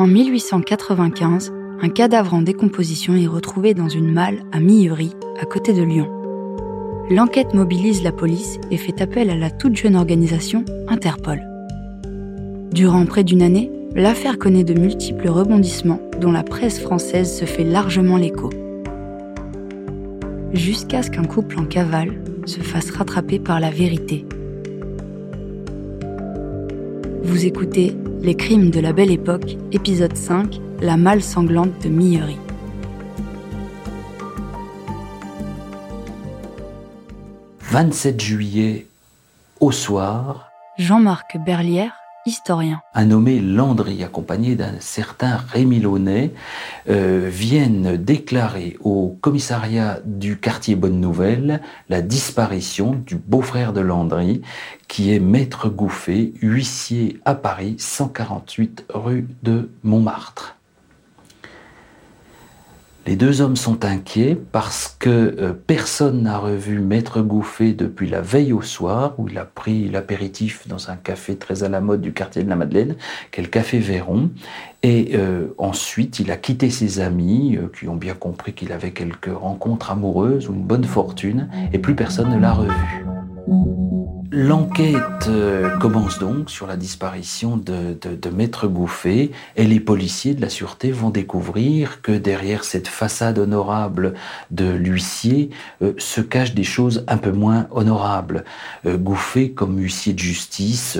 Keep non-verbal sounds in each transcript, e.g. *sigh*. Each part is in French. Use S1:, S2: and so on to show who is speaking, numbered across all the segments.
S1: En 1895, un cadavre en décomposition est retrouvé dans une malle à Miuri, à côté de Lyon. L'enquête mobilise la police et fait appel à la toute jeune organisation Interpol. Durant près d'une année, l'affaire connaît de multiples rebondissements dont la presse française se fait largement l'écho. Jusqu'à ce qu'un couple en cavale se fasse rattraper par la vérité. Vous écoutez Les crimes de la belle époque, épisode 5, La malle sanglante de Millery.
S2: « 27 juillet, au soir,
S1: Jean-Marc Berlière
S2: Un nommé Landry, accompagné d'un certain Rémi Launay, euh, viennent déclarer au commissariat du quartier Bonne Nouvelle la disparition du beau-frère de Landry, qui est maître Gouffé, huissier à Paris, 148 rue de Montmartre. Les deux hommes sont inquiets parce que euh, personne n'a revu Maître Gouffé depuis la veille au soir, où il a pris l'apéritif dans un café très à la mode du quartier de la Madeleine, quel café Véron. Et euh, ensuite, il a quitté ses amis, euh, qui ont bien compris qu'il avait quelques rencontres amoureuses ou une bonne fortune, et plus personne ne l'a revu. L'enquête euh, commence donc sur la disparition de, Maître Gouffé et les policiers de la sûreté vont découvrir que derrière cette façade honorable de l'huissier euh, se cachent des choses un peu moins honorables. Euh, Gouffé, comme huissier de justice,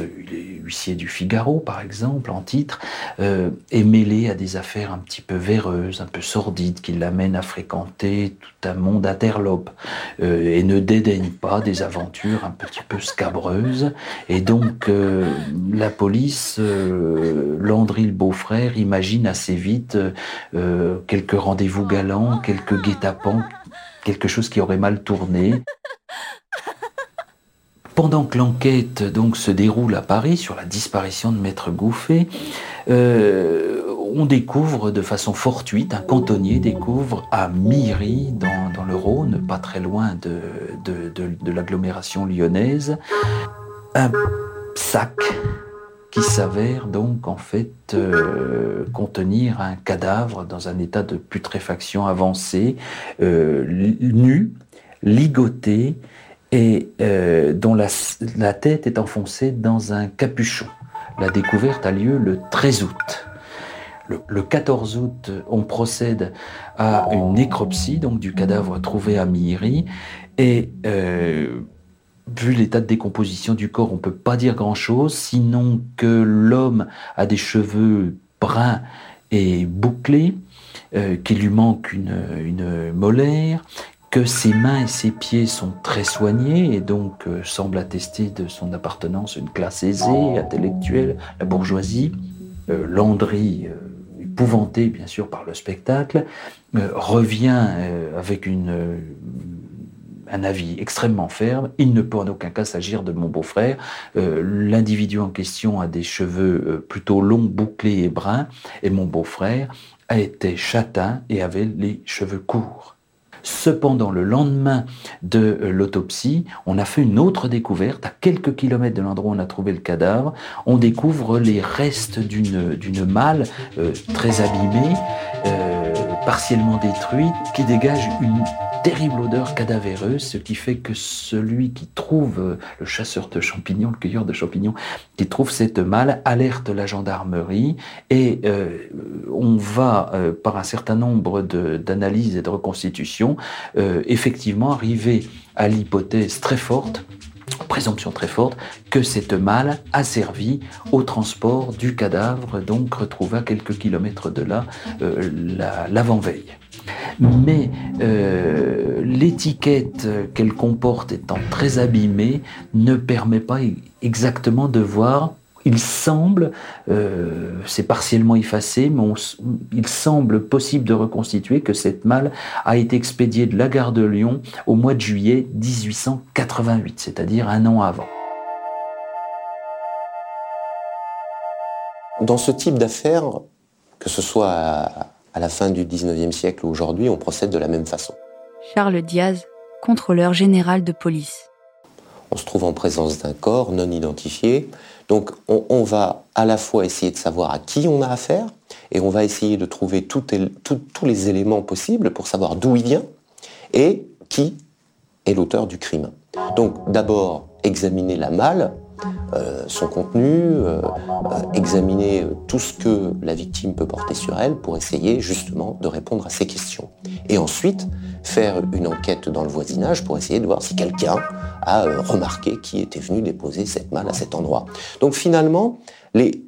S2: huissier du Figaro par exemple en titre, est mêlé à des affaires un petit peu véreuses, un peu sordides qui l'amènent à fréquenter tout un monde interlope et ne dédaigne pas des aventures un petit peu et donc, euh, la police, euh, Landry le beau-frère, imagine assez vite euh, quelques rendez-vous galants, quelques guet-apens, quelque chose qui aurait mal tourné. Pendant que l'enquête donc se déroule à Paris sur la disparition de Maître Gouffé, on découvre de façon fortuite, un cantonnier découvre à Miry, dans, le Rhône, pas très loin de, l'agglomération lyonnaise, un sac qui s'avère donc en fait euh, contenir un cadavre dans un état de putréfaction avancée, euh, nu, ligoté et euh, dont la, la tête est enfoncée dans un capuchon. La découverte a lieu le 13 août. Le, 14 août, on procède à une nécropsie donc du cadavre trouvé à Miri et euh, vu l'état de décomposition du corps, on ne peut pas dire grand-chose, sinon que l'homme a des cheveux bruns et bouclés, euh, qu'il lui manque une, molaire, que ses mains et ses pieds sont très soignés et donc euh, semble attester de son appartenance à une classe aisée, intellectuelle, la bourgeoisie. Landry épouvanté bien sûr par le spectacle, euh, revient euh, avec une, euh, un avis extrêmement ferme. Il ne peut en aucun cas s'agir de mon beau-frère. L'individu en question a des cheveux plutôt longs, bouclés et bruns, et mon beau-frère a été châtain et avait les cheveux courts. Cependant, le lendemain de euh, l'autopsie, on a fait une autre découverte. À quelques kilomètres de l'endroit où on a trouvé le cadavre, on découvre les restes d'une malle euh, très abîmée, euh, partiellement détruite, qui dégage une terrible odeur cadavéreuse, ce qui fait que celui qui trouve, euh, le chasseur de champignons, le cueilleur de champignons, qui trouve cette malle, alerte la gendarmerie et euh, on va, euh, par un certain nombre d'analyses et de reconstitutions, effectivement arriver à l'hypothèse très forte présomption très forte que cette malle a servi au transport du cadavre, donc retrouvé à quelques kilomètres de là l'avant-veille. Mais euh, l'étiquette qu'elle comporte étant très abîmée ne permet pas exactement de voir il semble, euh, c'est partiellement effacé, mais il semble possible de reconstituer que cette malle a été expédiée de la gare de Lyon au mois de juillet 1888, c'est-à-dire un an avant.
S3: Dans ce type d'affaires, que ce soit à, à la fin du 19e siècle ou aujourd'hui, on procède de la même façon.
S1: Charles Diaz, contrôleur général de police.
S3: on se trouve en présence d'un corps non identifié. Donc on, va à la fois essayer de savoir à qui on a affaire, et on va essayer de trouver tous les éléments possibles pour savoir d'où il vient et qui est l'auteur du crime. Donc d'abord examiner la malle, son contenu, euh, euh, examiner tout ce que la victime peut porter sur elle pour essayer justement de répondre à ces questions. Et ensuite, faire une enquête dans le voisinage pour essayer de voir si quelqu'un a remarqué qui était venu déposer cette malle à cet endroit. Donc finalement, les,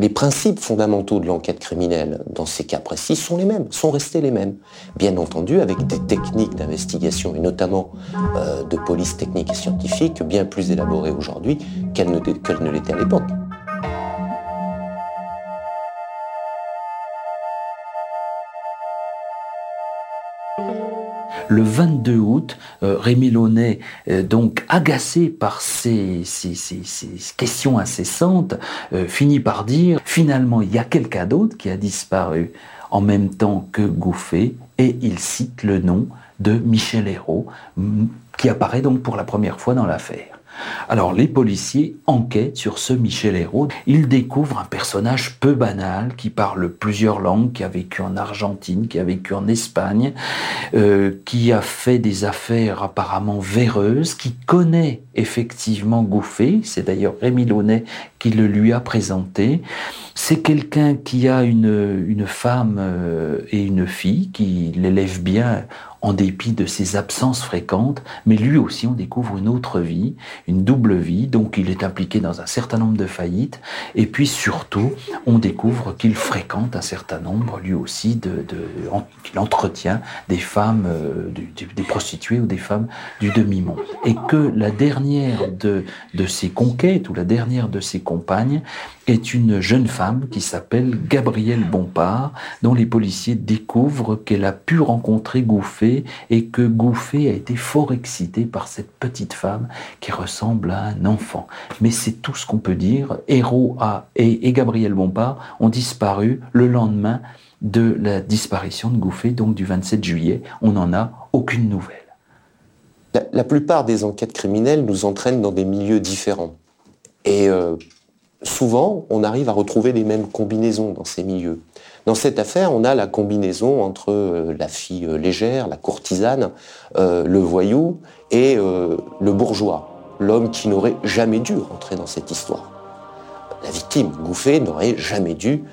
S3: les principes fondamentaux de l'enquête criminelle dans ces cas précis sont les mêmes, sont restés les mêmes. Bien entendu, avec des techniques d'investigation, et notamment euh, de police technique et scientifique, bien plus élaborées aujourd'hui qu'elles ne l'étaient à l'époque.
S2: Le 22 août, euh, Rémi Launay, euh, donc agacé par ces, questions incessantes, euh, finit par dire finalement il y a quelqu'un d'autre qui a disparu en même temps que Gouffet, et il cite le nom de Michel Hérault, qui apparaît donc pour la première fois dans l'affaire. Alors les policiers enquêtent sur ce Michel Hérault. Ils découvrent un personnage peu banal qui parle plusieurs langues, qui a vécu en Argentine, qui a vécu en Espagne, euh, qui a fait des affaires apparemment véreuses, qui connaît effectivement Gouffet. C'est d'ailleurs Rémi Launay qui le lui a présenté. C'est quelqu'un qui a une, une femme euh, et une fille, qui l'élève bien en dépit de ses absences fréquentes, mais lui aussi on découvre une autre vie, une double vie, donc il est impliqué dans un certain nombre de faillites, et puis surtout on découvre qu'il fréquente un certain nombre lui aussi de, de qu'il entretient des femmes, euh, des prostituées ou des femmes du demi-monde, et que la dernière de, de ses conquêtes ou la dernière de ses compagnes est une jeune femme qui s'appelle Gabrielle Bompard, dont les policiers découvrent qu'elle a pu rencontrer Gouffet et que Gouffet a été fort excité par cette petite femme qui ressemble à un enfant. Mais c'est tout ce qu'on peut dire. Héros A et, et Gabrielle Bompard ont disparu le lendemain de la disparition de Gouffet, donc du 27 juillet. On n'en a aucune nouvelle.
S3: La, plupart des enquêtes criminelles nous entraînent dans des milieux différents. Et euh, souvent, on arrive à retrouver les mêmes combinaisons dans ces milieux. Dans cette affaire, on a la combinaison entre euh, la fille euh, légère, la courtisane, euh, le voyou et le bourgeois, l'homme qui n'aurait jamais dû rentrer dans cette histoire. La victime, Gouffet, n'aurait jamais dû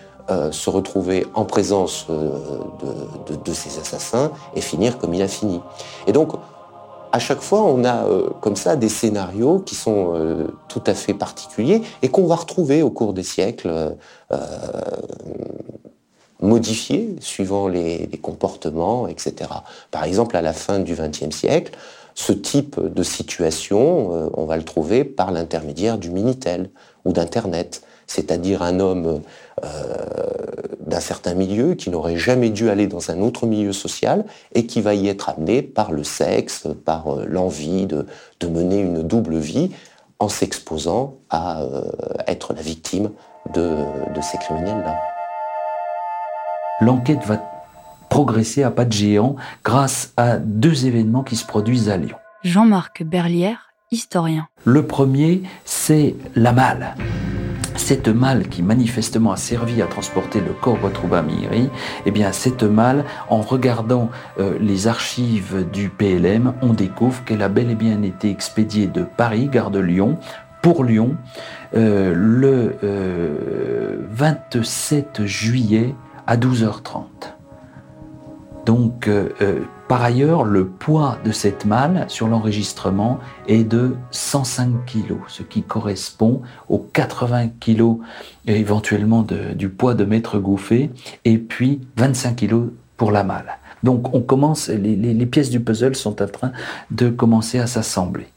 S3: se retrouver en présence de, de, ces assassins et finir comme il a fini. Et donc, à chaque fois, on a euh, comme ça des scénarios qui sont euh, tout à fait particuliers et qu'on va retrouver au cours des siècles, euh, modifiés suivant les, comportements, etc. Par exemple, à la fin du XXe siècle, ce type de situation, on va le trouver par l'intermédiaire du Minitel ou d'Internet, c'est-à-dire un homme d'un certain milieu, qui n'aurait jamais dû aller dans un autre milieu social et qui va y être amené par le sexe, par euh, l'envie de, mener une double vie en s'exposant à euh, être la victime de, de ces criminels-là.
S2: L'enquête va progresser à pas de géant grâce à deux événements qui se produisent à Lyon.
S1: Jean-Marc Berlière, historien.
S2: Le premier, c'est la malle cette malle qui manifestement a servi à transporter le corps à Miri, eh bien cette malle, en regardant euh, les archives du PLM, on découvre qu'elle a bel et bien été expédiée de Paris, gare de Lyon, pour Lyon, euh, le 27 euh, juillet à 12h30. Donc par ailleurs, le poids de cette malle sur l'enregistrement est de 105 kg, ce qui correspond aux 80 kg éventuellement du poids de Maître Gouffet, et puis 25 kg pour la malle. Donc on commence, les, pièces du puzzle sont en train de commencer à s'assembler.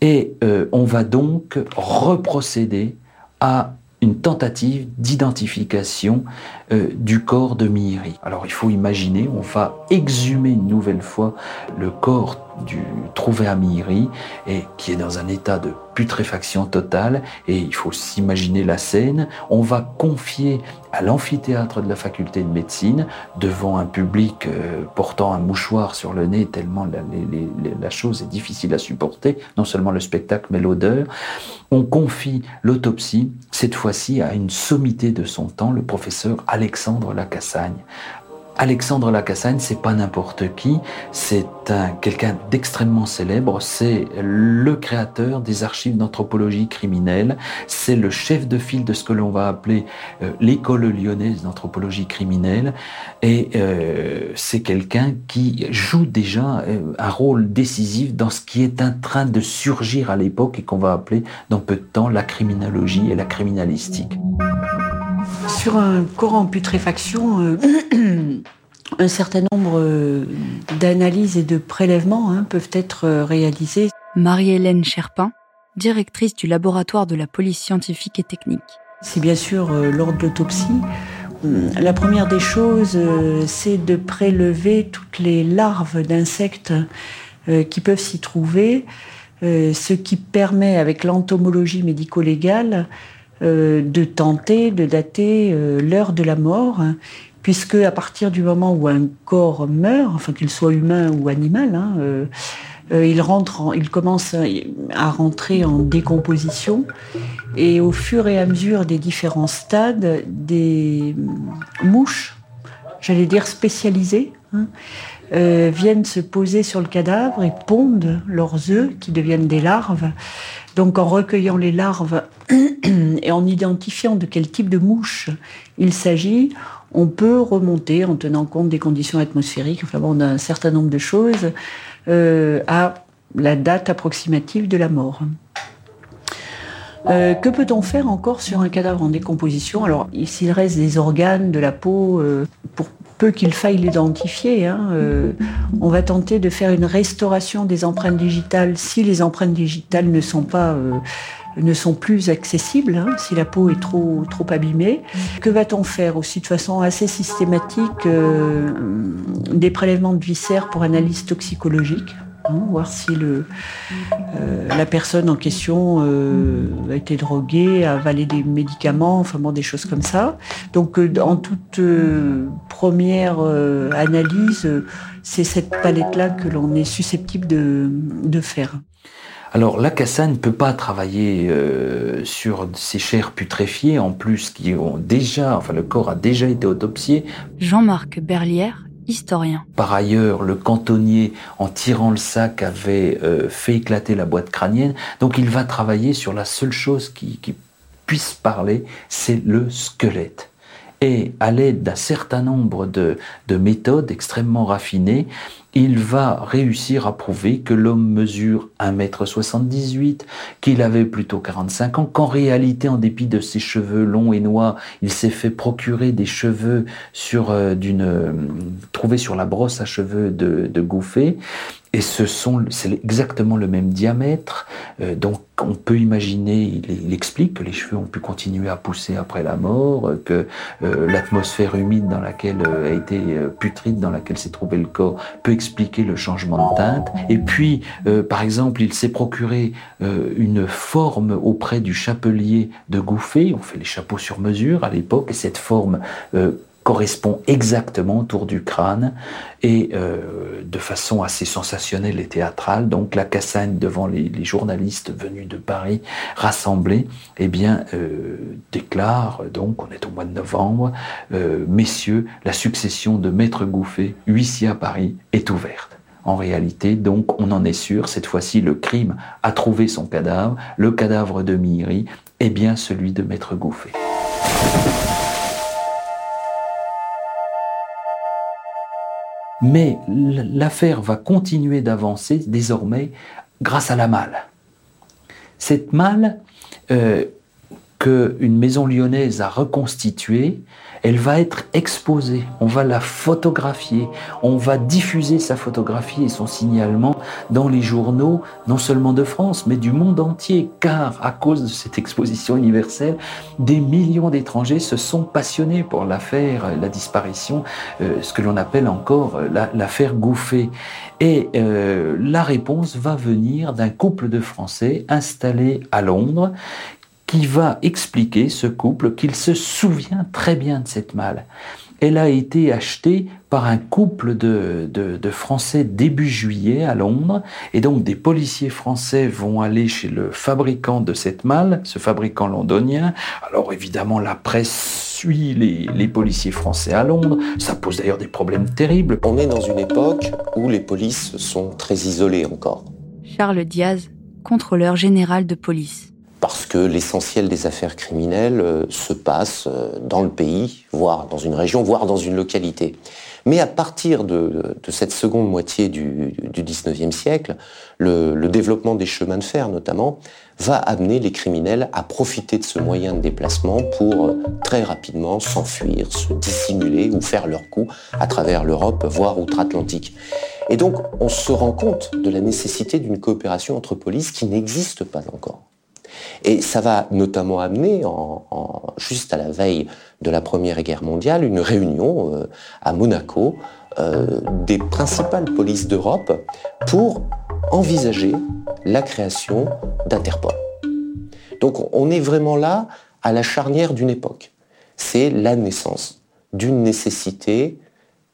S2: Et euh, on va donc reprocéder à une tentative d'identification euh, du corps de Miri. Alors il faut imaginer, on va exhumer une nouvelle fois le corps du trouvé à Mihiri et qui est dans un état de putréfaction totale. Et il faut s'imaginer la scène. On va confier à l'amphithéâtre de la faculté de médecine, devant un public euh, portant un mouchoir sur le nez, tellement la, la, chose est difficile à supporter, non seulement le spectacle, mais l'odeur. On confie l'autopsie, cette fois-ci à une sommité de son temps, le professeur Alexandre Lacassagne. Alexandre Lacassagne, c'est pas n'importe qui, c'est un quelqu'un d'extrêmement célèbre, c'est le créateur des archives d'anthropologie criminelle, c'est le chef de file de ce que l'on va appeler euh, l'école lyonnaise d'anthropologie criminelle, et euh, c'est quelqu'un qui joue déjà euh, un rôle décisif dans ce qui est en train de surgir à l'époque et qu'on va appeler dans peu de temps la criminologie et la criminalistique.
S4: Sur un corps en putréfaction, euh, *clears throat* un certain nombre euh, d'analyses et de prélèvements hein, peuvent être euh, réalisés.
S1: Marie-Hélène Cherpin, directrice du laboratoire de la police scientifique et technique.
S4: C'est bien sûr lors de l'autopsie. La première des choses, c'est de prélever toutes les larves d'insectes qui peuvent s'y trouver, ce qui permet, avec l'entomologie médico-légale, euh, de tenter de dater euh, l'heure de la mort, puisque à partir du moment où un corps meurt, enfin qu'il soit humain ou animal, hein, euh, il commence à rentrer en décomposition, et au fur et à mesure des différents stades, des mouches, j'allais dire spécialisées, hein, viennent se poser sur le cadavre et pondent leurs œufs qui deviennent des larves. Donc en recueillant les larves *clears throat* et en identifiant de quel type de mouche il s'agit, on peut remonter, en tenant compte des conditions atmosphériques, enfin bon, d'un certain nombre de choses, euh, à la date approximative de la mort. Euh, que peut-on faire encore sur un cadavre en décomposition? Alors, s'il reste des organes, de la peau, euh, pour peu qu'il faille l'identifier. Hein, euh, on va tenter de faire une restauration des empreintes digitales si les empreintes digitales ne sont pas euh, ne sont plus accessibles, hein, si la peau est trop trop abîmée. Que va-t-on faire aussi de façon assez systématique euh, des prélèvements de viscères pour analyse toxicologique Hein, voir si le, euh, la personne en question euh, a été droguée, a avalé des médicaments, enfin bon, des choses comme ça. Donc, euh, en toute première analyse, c'est cette palette-là que l'on est susceptible de, de faire.
S2: Alors la Cassa ne peut pas travailler sur ces chairs putréfiées, en plus qui ont déjà, enfin le corps a déjà été autopsié.
S1: Jean-Marc Berlière historien.
S2: Par ailleurs, le cantonnier, en tirant le sac, avait euh, fait éclater la boîte crânienne. Donc il va travailler sur la seule chose qui, puisse parler, c'est le squelette. Et à l'aide d'un certain nombre de, de méthodes extrêmement raffinées, il va réussir à prouver que l'homme mesure 1m78, qu'il avait plutôt 45 ans, qu'en réalité, en dépit de ses cheveux longs et noirs, il s'est fait procurer des cheveux sur euh, d'une euh, trouvés sur la brosse à cheveux de, de Gouffet, et ce sont, c'est exactement le même diamètre. Euh, donc, on peut imaginer, il, explique que les cheveux ont pu continuer à pousser après la mort, que euh, l'atmosphère humide dans laquelle euh, a été putride, dans laquelle s'est trouvé le corps, peut expliquer le changement de teinte. Et puis, par exemple, il s'est procuré une forme auprès du chapelier de Gouffet. On fait les chapeaux sur mesure à l'époque, et cette forme correspond exactement autour du crâne et euh, de façon assez sensationnelle et théâtrale. Donc la Cassagne devant les, journalistes venus de Paris rassemblés, eh bien euh, déclare donc on est au mois de novembre, euh, messieurs, la succession de Maître Gouffet, huissier à Paris, est ouverte. En réalité, donc, on en est sûr, cette fois-ci, le crime a trouvé son cadavre. Le cadavre de Miri est bien celui de Maître Gouffet. Mais l'affaire va continuer d'avancer désormais grâce à la malle. Cette malle, euh, qu'une maison lyonnaise a reconstituée, elle va être exposée, on va la photographier, on va diffuser sa photographie et son signalement dans les journaux, non seulement de France, mais du monde entier, car à cause de cette exposition universelle, des millions d'étrangers se sont passionnés pour l'affaire, la disparition, euh, ce que l'on appelle encore l'affaire Gouffet. Et euh, la réponse va venir d'un couple de Français installés à Londres qui va expliquer ce couple qu'il se souvient très bien de cette malle. Elle a été achetée par un couple de, de, Français début juillet à Londres, et donc des policiers français vont aller chez le fabricant de cette malle, ce fabricant londonien. Alors évidemment, la presse suit les, les policiers français à Londres, ça pose d'ailleurs des problèmes terribles.
S3: On est dans une époque où les polices sont très isolées encore.
S1: Charles Diaz, contrôleur général de police
S3: parce que l'essentiel des affaires criminelles euh, se passe euh, dans le pays, voire dans une région, voire dans une localité. Mais à partir de, cette seconde moitié du, 19e siècle, le, le, développement des chemins de fer notamment va amener les criminels à profiter de ce moyen de déplacement pour euh, très rapidement s'enfuir, se dissimuler ou faire leur coup à travers l'Europe, voire outre-Atlantique. Et donc on se rend compte de la nécessité d'une coopération entre polices qui n'existe pas encore. Et ça va notamment amener, juste à la veille de la Première Guerre mondiale, une réunion euh, à Monaco euh, des principales polices d'Europe pour envisager la création d'Interpol. Donc on est vraiment là à la charnière d'une époque. C'est la naissance d'une nécessité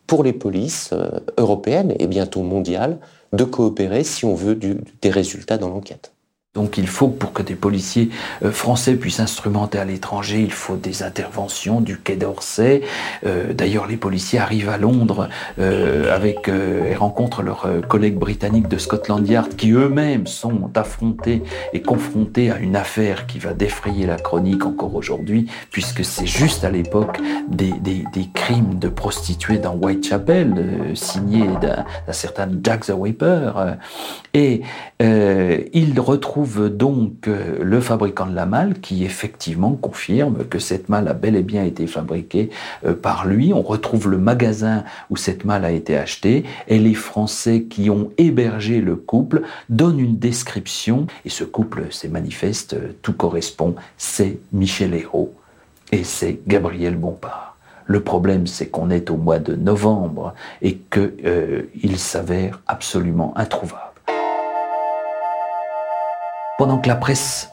S3: pour les polices euh, européennes et bientôt mondiales de coopérer si on veut des résultats dans l'enquête.
S2: Donc il faut, pour que des policiers euh, français puissent instrumenter à l'étranger, il faut des interventions du Quai d'Orsay. Euh, d'ailleurs, les policiers arrivent à Londres euh, avec et rencontrent leurs collègues britanniques de Scotland Yard qui eux-mêmes sont affrontés et confrontés à une affaire qui va défrayer la chronique encore aujourd'hui, puisque c'est juste à l'époque des, crimes de prostituées dans Whitechapel, signés d'un certain Jack the Whipper. et ils retrouvent donc euh, le fabricant de la malle qui effectivement confirme que cette malle a bel et bien été fabriquée euh, par lui. On retrouve le magasin où cette malle a été achetée et les Français qui ont hébergé le couple donnent une description et ce couple, c'est manifeste, euh, tout correspond, c'est Michel Hérault et c'est Gabriel Bompard. Le problème, c'est qu'on est au mois de novembre et qu'il s'avère absolument introuvable. Pendant que la presse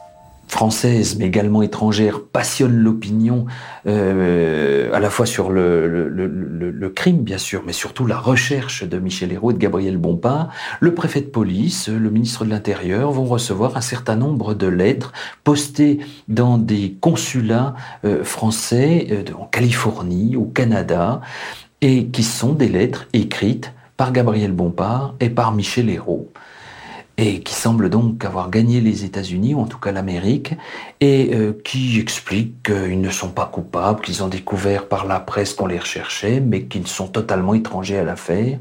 S2: française, mais également étrangère, passionne l'opinion euh, à la fois sur le, crime, bien sûr, mais surtout la recherche de Michel Hérault et de Gabriel Bompard, le préfet de police, le ministre de l'Intérieur vont recevoir un certain nombre de lettres postées dans des consulats euh, français euh, en Californie, au Canada, et qui sont des lettres écrites par Gabriel Bompard et par Michel Hérault et qui semble donc avoir gagné les États-Unis, ou en tout cas l'Amérique, et euh, qui explique qu'ils ne sont pas coupables, qu'ils ont découvert par la presse qu'on les recherchait, mais qu'ils sont totalement étrangers à l'affaire.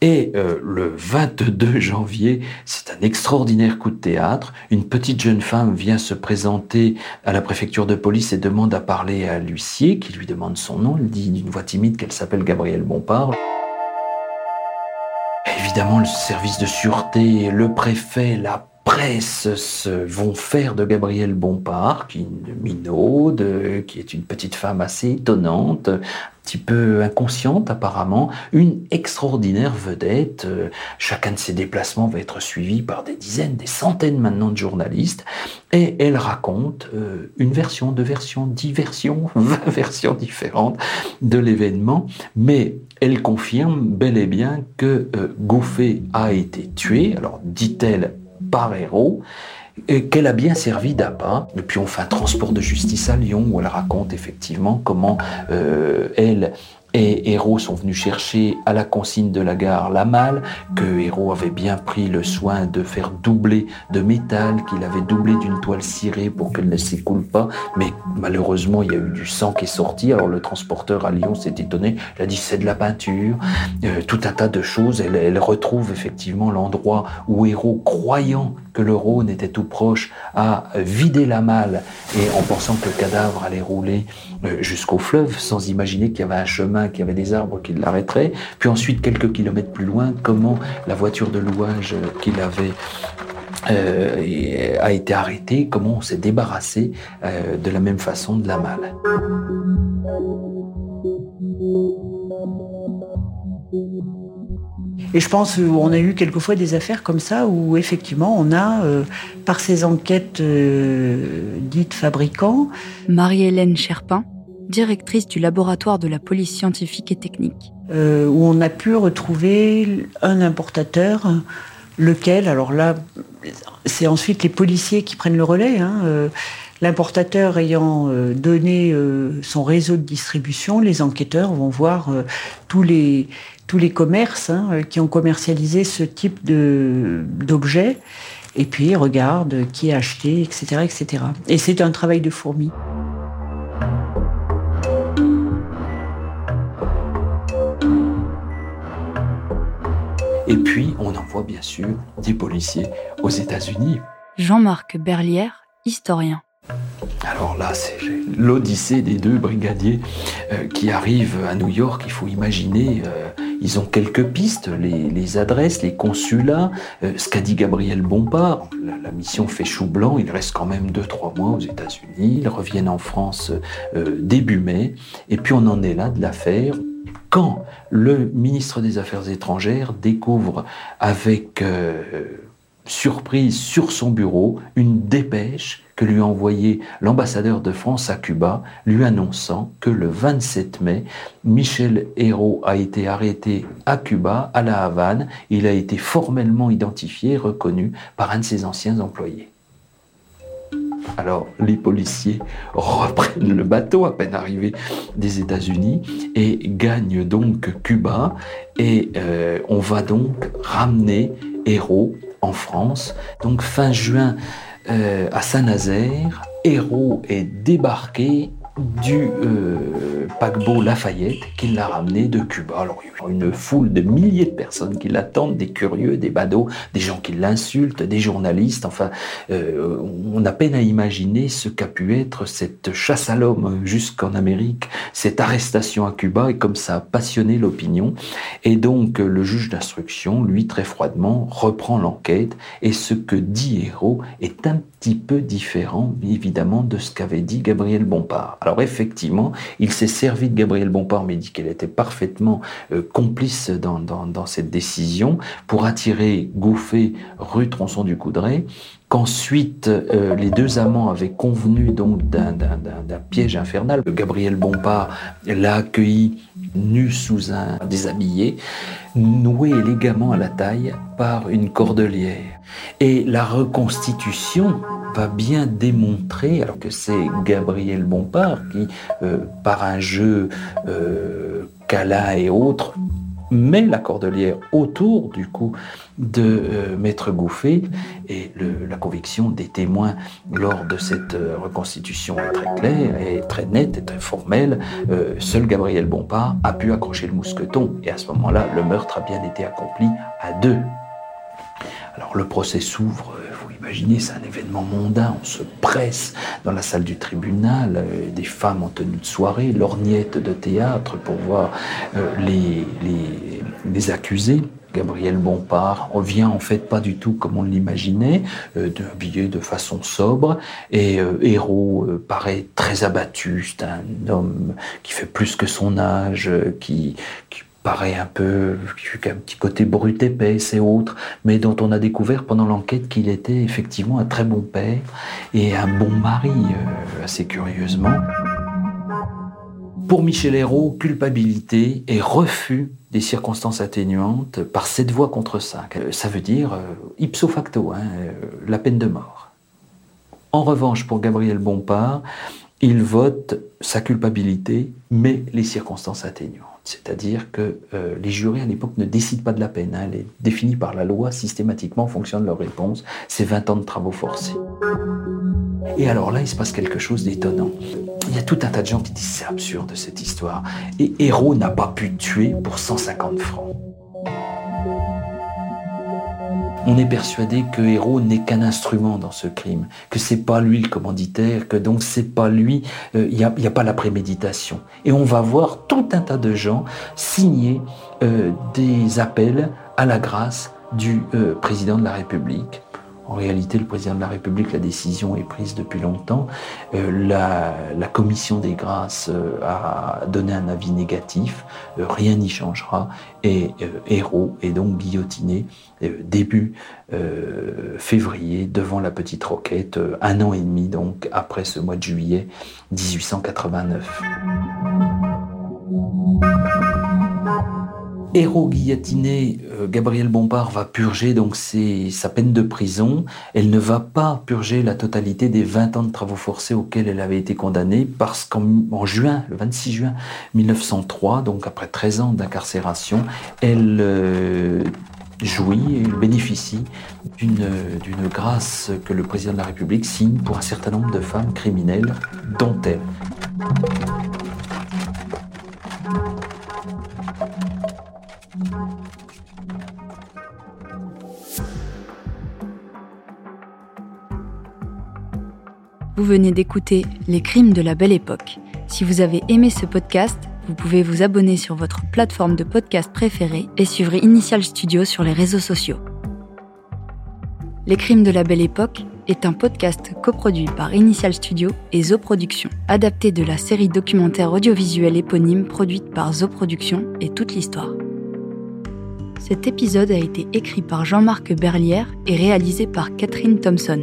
S2: Et euh, le 22 janvier, c'est un extraordinaire coup de théâtre. Une petite jeune femme vient se présenter à la préfecture de police et demande à parler à l'huissier, qui lui demande son nom. Elle dit d'une voix timide qu'elle s'appelle Gabrielle Bompard. Évidemment, le service de sûreté, le préfet, la presse se vont faire de Gabrielle Bompard, qui est une minaude, qui est une petite femme assez étonnante, un petit peu inconsciente apparemment, une extraordinaire vedette. Chacun de ses déplacements va être suivi par des dizaines, des centaines maintenant de journalistes, et elle raconte euh, une version, deux versions, dix versions, *laughs* vingt versions différentes de l'événement, mais elle confirme bel et bien que euh, Gouffet a été tué, alors dit-elle par héros, et qu'elle a bien servi d'appât. Et puis on fait un transport de justice à Lyon où elle raconte effectivement comment euh, elle et Héros sont venus chercher à la consigne de la gare la malle, que Héros avait bien pris le soin de faire doubler de métal, qu'il avait doublé d'une toile cirée pour qu'elle ne s'écoule pas, mais malheureusement il y a eu du sang qui est sorti, alors le transporteur à Lyon s'est étonné, il a dit c'est de la peinture, euh, tout un tas de choses, elle, retrouve effectivement l'endroit où Héros, croyant que le Rhône était tout proche, a vidé la malle. Et en pensant que le cadavre allait rouler jusqu'au fleuve, sans imaginer qu'il y avait un chemin, qu'il y avait des arbres qui l'arrêteraient. Puis ensuite, quelques kilomètres plus loin, comment la voiture de louage qu'il avait euh, a été arrêtée, comment on s'est débarrassé euh, de la même façon de la malle.
S4: Et je pense qu'on a eu quelquefois des affaires comme ça où effectivement on a, euh, par ces enquêtes euh, dites fabricants,
S1: Marie-Hélène Cherpin, directrice du laboratoire de la police scientifique et technique.
S4: Euh, où on a pu retrouver un importateur, lequel, alors là, c'est ensuite les policiers qui prennent le relais. Hein, L'importateur ayant donné son réseau de distribution, les enquêteurs vont voir tous les tous les commerces hein, qui ont commercialisé ce type d'objets, et puis regarde qui a acheté, etc. etc. Et c'est un travail de fourmi.
S2: Et puis, on envoie bien sûr des policiers aux États-Unis.
S1: Jean-Marc Berlière, historien.
S2: Alors là, c'est l'odyssée des deux brigadiers euh, qui arrivent à New York. Il faut imaginer euh, ils ont quelques pistes, les, adresses, les consulats, euh, ce qu'a dit Gabriel Bompard. La, mission fait chou blanc, il reste quand même 2-3 mois aux États-Unis, ils reviennent en France euh, début mai, et puis on en est là de l'affaire. Quand le ministre des Affaires étrangères découvre avec euh, surprise sur son bureau une dépêche que lui a envoyé l'ambassadeur de France à Cuba, lui annonçant que le 27 mai, Michel Hérault a été arrêté à Cuba, à La Havane. Il a été formellement identifié et reconnu par un de ses anciens employés. Alors les policiers reprennent le bateau à peine arrivé des États-Unis et gagnent donc Cuba et euh, on va donc ramener Hérault en France. Donc fin juin à Saint-Nazaire, Héros est débarqué du euh, paquebot Lafayette qui l'a ramené de Cuba. Alors il y a une foule de milliers de personnes qui l'attendent, des curieux, des badauds, des gens qui l'insultent, des journalistes. Enfin, euh, on a peine à imaginer ce qu'a pu être cette chasse à l'homme jusqu'en Amérique, cette arrestation à Cuba et comme ça a passionné l'opinion. Et donc le juge d'instruction, lui très froidement, reprend l'enquête et ce que dit Hérault est un petit peu différent évidemment de ce qu'avait dit Gabriel Bompard. Alors effectivement, il s'est servi de Gabriel Bompard, mais dit qu'elle était parfaitement euh, complice dans, dans, cette décision pour attirer Gouffet rue Tronçon du Coudray qu'ensuite euh, les deux amants avaient convenu donc d'un piège infernal. Gabriel Bompard l'a accueilli nu sous un déshabillé, noué élégamment à la taille par une cordelière. Et la reconstitution va bien démontrer, alors que c'est Gabriel Bompard qui, euh, par un jeu euh, et autres, met la cordelière autour du cou de euh, Maître Gouffet et la conviction des témoins lors de cette euh, reconstitution est très claire et très nette et très formelle. seul Gabriel Bompard a pu accrocher le mousqueton et à ce moment-là, le meurtre a bien été accompli à deux. Alors le procès s'ouvre, euh, imaginez, c'est un événement mondain, on se presse dans la salle du tribunal, euh, des femmes en tenue de soirée, lorgnettes de théâtre pour voir euh, les, accusés. Gabriel Bompard on vient en fait pas du tout comme on l'imaginait, habillé de façon sobre, et Héros paraît très abattu, c'est un homme qui fait plus que son âge, qui, qui paraît un peu, un petit côté brut épaisse et autres, mais dont on a découvert pendant l'enquête qu'il était effectivement un très bon père et un bon mari, euh, assez curieusement. Pour Michel Hérault, culpabilité et refus des circonstances atténuantes par cette voix contre cinq. Euh, ça veut dire euh, ipso facto, hein, la peine de mort. En revanche, pour Gabriel Bompard, il vote sa culpabilité, mais les circonstances atténuantes. C'est-à-dire que euh, les jurés à l'époque ne décident pas de la peine. Hein. Elle est définie par la loi systématiquement en fonction de leur réponse. C'est 20 ans de travaux forcés. Et alors là, il se passe quelque chose d'étonnant. Il y a tout un tas de gens qui disent c'est absurde cette histoire. Et Héros n'a pas pu tuer pour 150 francs. On est persuadé que Héros n'est qu'un instrument dans ce crime, que c'est pas lui le commanditaire, que donc c'est pas lui, euh, il n'y a, a, pas la préméditation. Et on va voir tout un tas de gens signer euh, des appels à la grâce du euh, président de la République en réalité, le président de la République, la décision est prise depuis longtemps. Euh, la, commission des grâces euh, a donné un avis négatif. Euh, rien n'y changera. Et Héros est donc guillotiné début février devant la Petite Roquette, un an et demi donc après ce mois de juillet 1889. Héros guillotiné, euh, Gabriel Bompard va purger donc sa peine de prison. Elle ne va pas purger la totalité des 20 ans de travaux forcés auxquels elle avait été condamnée parce qu'en juin, le 26 juin 1903, donc après 13 ans d'incarcération, elle euh, jouit et bénéficie d'une grâce que le président de la République signe pour un certain nombre de femmes criminelles, dont elle.
S1: Vous venez d'écouter Les crimes de la belle époque. Si vous avez aimé ce podcast, vous pouvez vous abonner sur votre plateforme de podcast préférée et suivre Initial Studio sur les réseaux sociaux. Les crimes de la belle époque est un podcast coproduit par Initial Studio et Zo Productions, adapté de la série documentaire audiovisuelle éponyme produite par Zo Productions et toute l'histoire. Cet épisode a été écrit par Jean-Marc Berlière et réalisé par Catherine Thompson.